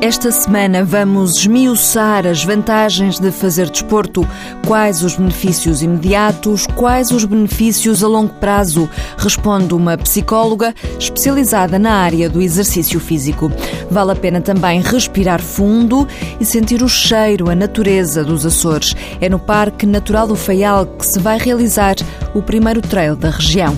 Esta semana vamos esmiuçar as vantagens de fazer desporto, quais os benefícios imediatos, quais os benefícios a longo prazo, responde uma psicóloga especializada na área do exercício físico. Vale a pena também respirar fundo e sentir o cheiro, a natureza dos Açores. É no Parque Natural do Faial que se vai realizar o primeiro trail da região.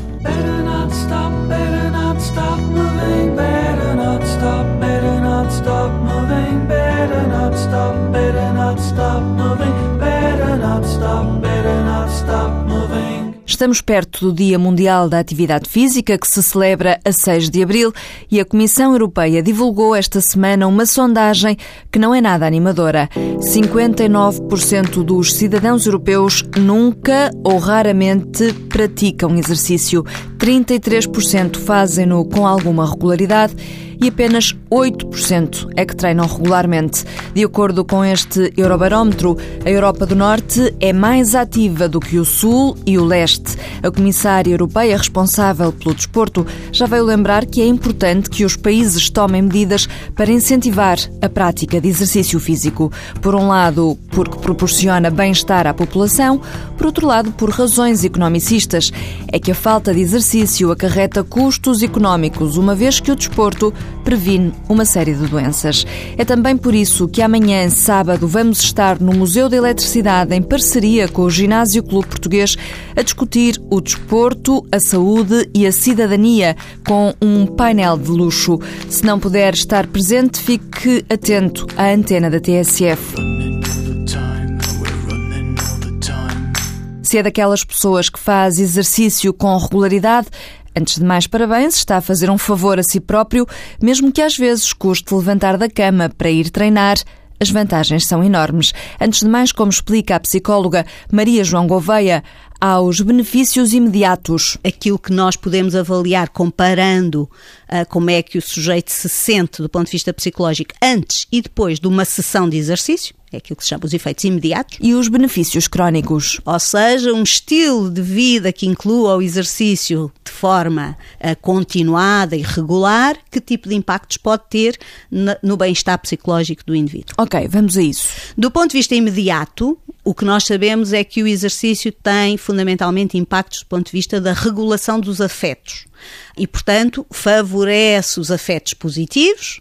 Estamos perto do Dia Mundial da Atividade Física, que se celebra a 6 de abril, e a Comissão Europeia divulgou esta semana uma sondagem que não é nada animadora. 59% dos cidadãos europeus nunca ou raramente praticam exercício, 33% fazem-no com alguma regularidade e apenas 8% é que treinam regularmente. De acordo com este Eurobarómetro, a Europa do Norte é mais ativa do que o Sul e o Leste. A comissária europeia responsável pelo desporto já veio lembrar que é importante que os países tomem medidas para incentivar a prática de exercício físico. Por um lado, porque proporciona bem-estar à população, por outro lado, por razões economicistas. É que a falta de exercício acarreta custos económicos, uma vez que o desporto previne uma série de doenças. É também por isso que amanhã, sábado, vamos estar no Museu da Eletricidade, em parceria com o Ginásio Clube Português, a discutir o desporto, a saúde e a cidadania com um painel de luxo. Se não puder estar presente, fique atento à antena da TSF. Se é daquelas pessoas que faz exercício com regularidade, Antes de mais, parabéns, está a fazer um favor a si próprio, mesmo que às vezes custe levantar da cama para ir treinar. As vantagens são enormes. Antes de mais, como explica a psicóloga Maria João Gouveia, há os benefícios imediatos. Aquilo que nós podemos avaliar comparando uh, como é que o sujeito se sente do ponto de vista psicológico antes e depois de uma sessão de exercício, é aquilo que se chama os efeitos imediatos. E os benefícios crónicos. Ou seja, um estilo de vida que inclua o exercício de forma uh, continuada e regular, que tipo de impactos pode ter no bem-estar psicológico do indivíduo. Ok, vamos a isso. Do ponto de vista imediato, o que nós sabemos é que o exercício tem fundamentalmente impactos do ponto de vista da regulação dos afetos e, portanto, favorece os afetos positivos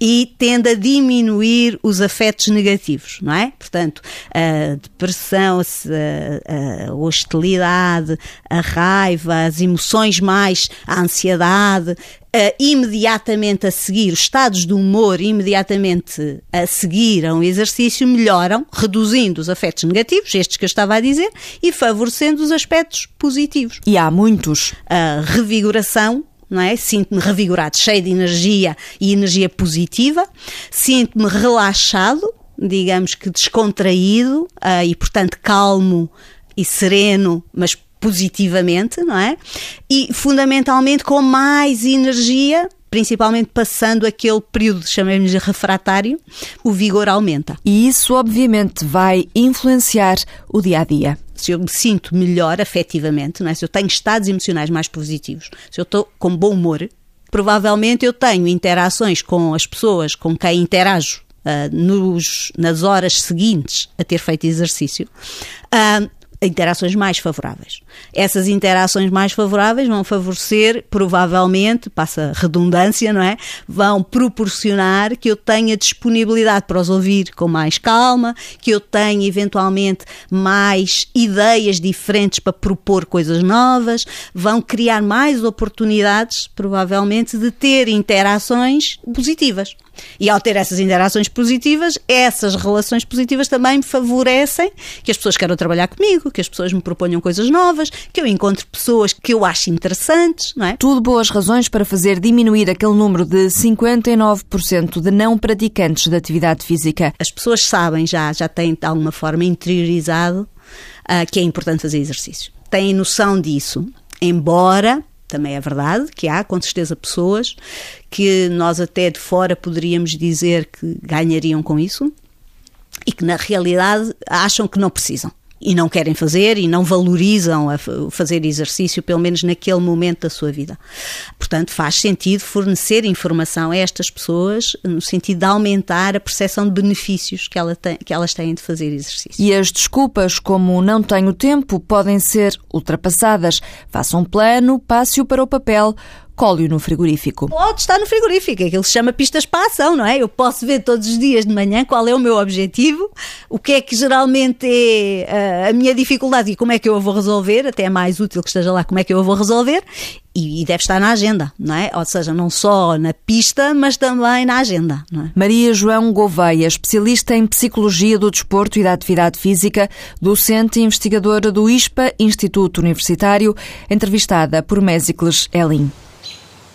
e tende a diminuir os afetos negativos, não é? Portanto, a depressão, a, a hostilidade, a raiva, as emoções mais, a ansiedade, Uh, imediatamente a seguir, os estados de humor imediatamente a seguir a um exercício melhoram, reduzindo os afetos negativos, estes que eu estava a dizer, e favorecendo os aspectos positivos. E há muitos. A revigoração não é? Sinto-me revigorado, cheio de energia e energia positiva, sinto-me relaxado, digamos que descontraído uh, e, portanto, calmo e sereno, mas positivamente, não é? E fundamentalmente com mais energia, principalmente passando aquele período, chamemos de refratário, o vigor aumenta. E isso, obviamente, vai influenciar o dia a dia se eu me sinto melhor afetivamente, não é? se eu tenho estados emocionais mais positivos, se eu estou com bom humor, provavelmente eu tenho interações com as pessoas com quem interajo uh, nos, nas horas seguintes a ter feito exercício. Uh, interações mais favoráveis. Essas interações mais favoráveis vão favorecer, provavelmente, passa redundância, não é? Vão proporcionar que eu tenha disponibilidade para os ouvir com mais calma, que eu tenha eventualmente mais ideias diferentes para propor coisas novas, vão criar mais oportunidades, provavelmente, de ter interações positivas. E ao ter essas interações positivas, essas relações positivas também favorecem que as pessoas queiram trabalhar comigo, que as pessoas me proponham coisas novas, que eu encontre pessoas que eu acho interessantes, não é? Tudo boas razões para fazer diminuir aquele número de 59% de não praticantes de atividade física. As pessoas sabem já, já têm de alguma forma interiorizado uh, que é importante fazer exercício. Têm noção disso, embora também é verdade que há, com certeza, pessoas que nós até de fora poderíamos dizer que ganhariam com isso e que na realidade acham que não precisam e não querem fazer e não valorizam fazer exercício, pelo menos naquele momento da sua vida. Portanto, faz sentido fornecer informação a estas pessoas no sentido de aumentar a percepção de benefícios que, ela tem, que elas têm de fazer exercício. E as desculpas, como não tenho tempo, podem ser ultrapassadas. Faça um plano, passe-o para o papel cole no frigorífico. Pode estar no frigorífico, aquilo se chama pistas para a ação, não é? Eu posso ver todos os dias de manhã qual é o meu objetivo, o que é que geralmente é uh, a minha dificuldade e como é que eu a vou resolver, até é mais útil que esteja lá como é que eu a vou resolver, e, deve estar na agenda, não é? Ou seja, não só na pista, mas também na agenda. É? Maria João Gouveia, especialista em Psicologia do Desporto e da Atividade Física, docente e investigadora do ISPA, Instituto Universitário, entrevistada por Mésicles Elin.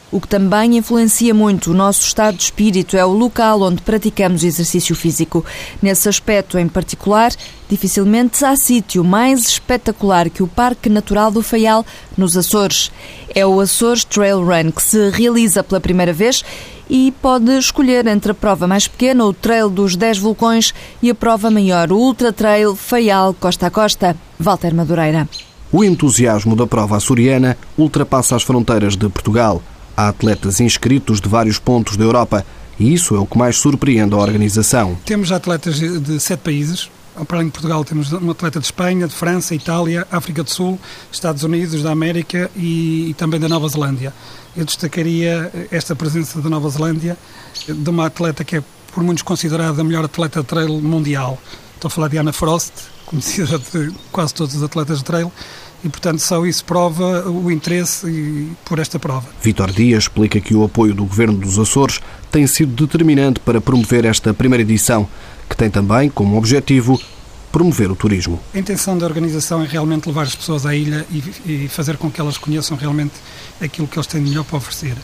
O que também influencia muito o nosso estado de espírito é o local onde praticamos exercício físico. Nesse aspecto em particular, dificilmente há sítio mais espetacular que o Parque Natural do Faial, nos Açores. É o Açores Trail Run que se realiza pela primeira vez e pode escolher entre a prova mais pequena, o Trail dos 10 Vulcões, e a prova maior, o Ultra Trail Faial Costa a Costa. Walter Madureira. O entusiasmo da prova açoriana ultrapassa as fronteiras de Portugal. Há atletas inscritos de vários pontos da Europa e isso é o que mais surpreende a organização. Temos atletas de sete países. Para além de Portugal, temos um atleta de Espanha, de França, Itália, África do Sul, Estados Unidos, da América e, e também da Nova Zelândia. Eu destacaria esta presença da Nova Zelândia, de uma atleta que é por muitos considerada a melhor atleta de trail mundial. Estou a falar de Anna Frost, conhecida de quase todos os atletas de trail, e, portanto, só isso prova o interesse por esta prova. Vítor Dias explica que o apoio do Governo dos Açores tem sido determinante para promover esta primeira edição, que tem também como objetivo promover o turismo. A intenção da organização é realmente levar as pessoas à ilha e, e fazer com que elas conheçam realmente aquilo que eles têm de melhor para oferecer.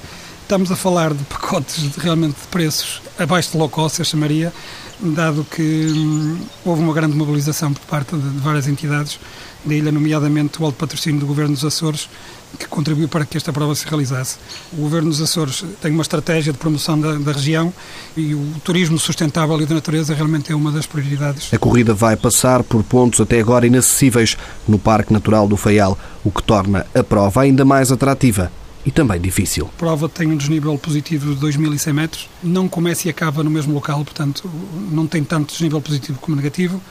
Estamos a falar de pacotes de, realmente de preços abaixo de low cost, eu chamaria, dado que hum, houve uma grande mobilização por parte de, de várias entidades da ilha, nomeadamente o alto patrocínio do Governo dos Açores, que contribuiu para que esta prova se realizasse. O Governo dos Açores tem uma estratégia de promoção da, da, região e o turismo sustentável e da natureza realmente é uma das prioridades. A corrida vai passar por pontos até agora inacessíveis no Parque Natural do Faial, o que torna a prova ainda mais atrativa e também difícil. A prova tem um desnível positivo de 2.100 metros, não começa e acaba no mesmo local, portanto não tem tanto desnível positivo como negativo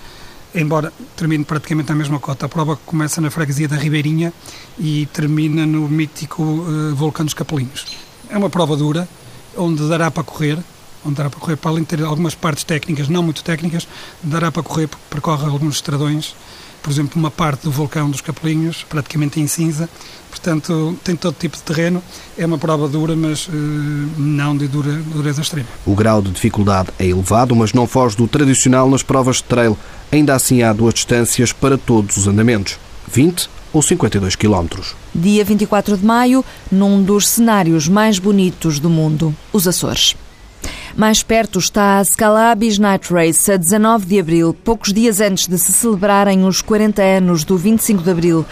embora termine praticamente na mesma cota. A prova começa na freguesia da Ribeirinha e termina no mítico uh, Vulcão dos Capelinhos. É uma prova dura, onde dará para correr, onde dará para correr, para além de ter algumas partes técnicas, não muito técnicas, dará para correr, porque percorre alguns estradões, por exemplo, uma parte do vulcão dos Capelinhos, praticamente em cinza, portanto tem todo tipo de terreno, é uma prova dura, mas uh, não de dura, dureza extrema. O grau de dificuldade é elevado, mas não foge do tradicional nas provas de trail, ainda assim há duas distâncias para todos os andamentos, 20 ou 52 quilómetros. Dia 24 de maio, num dos cenários mais bonitos do mundo, os Açores. Mais perto está a Scalabis Night Race, a 19 de abril, poucos dias antes de se celebrarem os 40 anos do 25 de abril.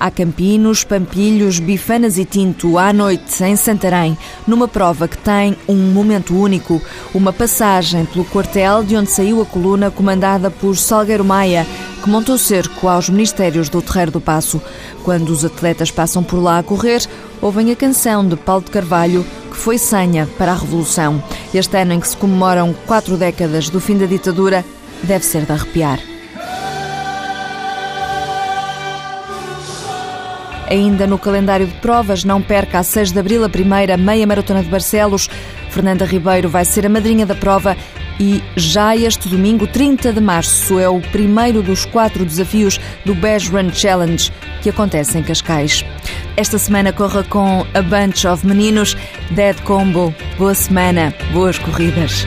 Há Campinos, Pampilhos, Bifanas e Tinto à noite em Santarém, numa prova que tem um momento único, uma passagem pelo quartel de onde saiu a coluna comandada por Salgueiro Maia, que montou cerco aos ministérios do Terreiro do Passo. Quando os atletas passam por lá a correr, ouvem a canção de Paulo de Carvalho, que foi senha para a Revolução. Este ano em que se comemoram quatro décadas do fim da ditadura, deve ser de arrepiar. Ainda no calendário de provas, não perca a 6 de abril a primeira meia maratona de Barcelos. Fernanda Ribeiro vai ser a madrinha da prova e já este domingo, 30 de março, é o primeiro dos quatro desafios do Beige Run Challenge que acontece em Cascais. Esta semana corra com a Bunch of Meninos, Dead Combo. Boa semana, boas corridas.